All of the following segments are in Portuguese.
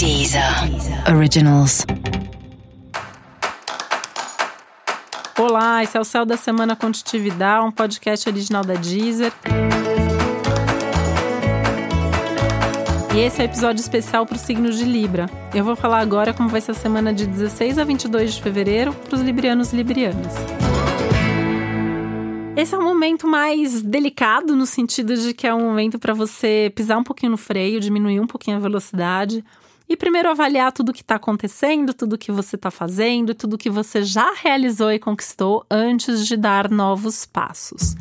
Deezer Originals. Olá, esse é o Céu da Semana Contitividade, um podcast original da Deezer. E esse é o episódio especial para o signo de Libra. Eu vou falar agora como vai ser a semana de 16 a 22 de fevereiro para os librianos e librianas. Esse é um momento mais delicado no sentido de que é um momento para você pisar um pouquinho no freio, diminuir um pouquinho a velocidade e primeiro avaliar tudo o que está acontecendo, tudo o que você está fazendo, tudo o que você já realizou e conquistou antes de dar novos passos.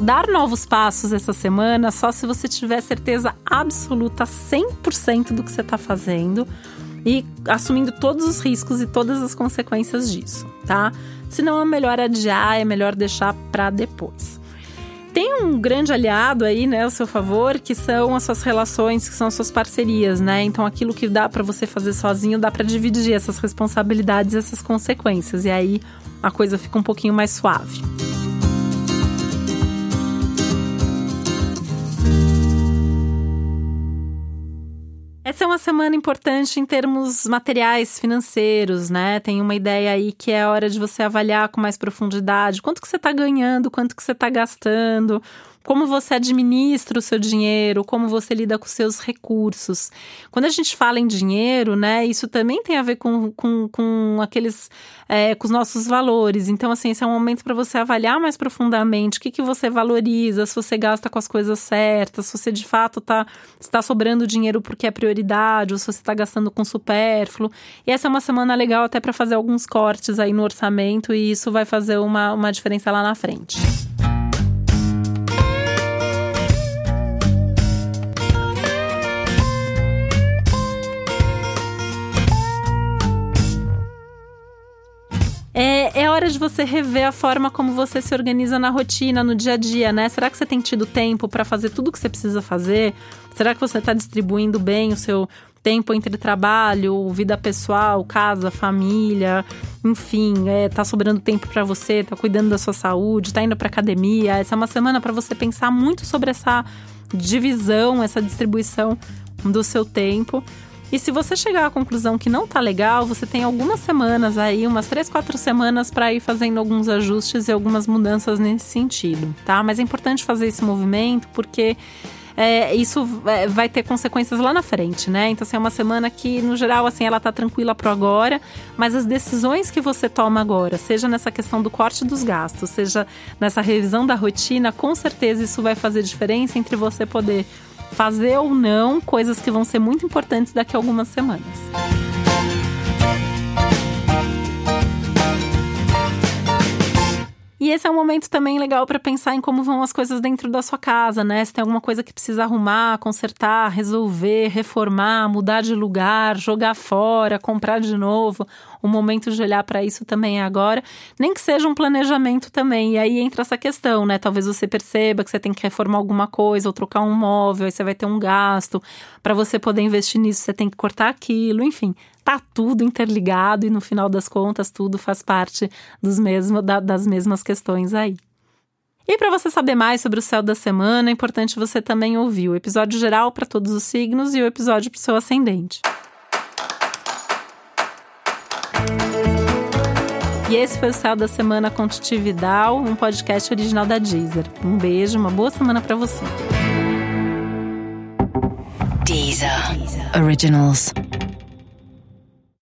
dar novos passos essa semana só se você tiver certeza absoluta 100% do que você está fazendo e assumindo todos os riscos e todas as consequências disso, tá? Se não é melhor adiar, é melhor deixar para depois. Tem um grande aliado aí, né, ao seu favor, que são as suas relações, que são as suas parcerias, né? Então aquilo que dá para você fazer sozinho, dá para dividir essas responsabilidades, essas consequências, e aí a coisa fica um pouquinho mais suave. Essa é uma semana importante em termos materiais, financeiros, né? Tem uma ideia aí que é a hora de você avaliar com mais profundidade quanto que você está ganhando, quanto que você está gastando, como você administra o seu dinheiro, como você lida com seus recursos. Quando a gente fala em dinheiro, né, isso também tem a ver com, com, com aqueles, é, com os nossos valores. Então, assim, esse é um momento para você avaliar mais profundamente o que, que você valoriza, se você gasta com as coisas certas, se você de fato tá, está sobrando dinheiro porque é prioridade, ou se você está gastando com supérfluo. E essa é uma semana legal até para fazer alguns cortes aí no orçamento, e isso vai fazer uma, uma diferença lá na frente. De você rever a forma como você se organiza na rotina, no dia a dia, né? Será que você tem tido tempo para fazer tudo o que você precisa fazer? Será que você está distribuindo bem o seu tempo entre trabalho, vida pessoal, casa, família, enfim, é, tá sobrando tempo para você, tá cuidando da sua saúde, tá indo para academia. Essa é uma semana para você pensar muito sobre essa divisão, essa distribuição do seu tempo e se você chegar à conclusão que não tá legal, você tem algumas semanas aí, umas três, quatro semanas para ir fazendo alguns ajustes e algumas mudanças nesse sentido, tá? Mas é importante fazer esse movimento porque é, isso é, vai ter consequências lá na frente, né? Então, assim, é uma semana que, no geral, assim, ela tá tranquila pro agora, mas as decisões que você toma agora, seja nessa questão do corte dos gastos, seja nessa revisão da rotina, com certeza isso vai fazer diferença entre você poder fazer ou não coisas que vão ser muito importantes daqui a algumas semanas. E esse é um momento também legal para pensar em como vão as coisas dentro da sua casa, né? Se tem alguma coisa que precisa arrumar, consertar, resolver, reformar, mudar de lugar, jogar fora, comprar de novo. O momento de olhar para isso também é agora, nem que seja um planejamento também. E aí entra essa questão, né? Talvez você perceba que você tem que reformar alguma coisa ou trocar um móvel, aí você vai ter um gasto. Para você poder investir nisso, você tem que cortar aquilo, enfim tá tudo interligado e no final das contas tudo faz parte dos mesmos, da, das mesmas questões aí. E para você saber mais sobre o céu da semana, é importante você também ouvir o episódio geral para todos os signos e o episódio para o seu ascendente. E esse foi o Céu da Semana com um podcast original da Deezer. Um beijo, uma boa semana para você. Deezer. Originals.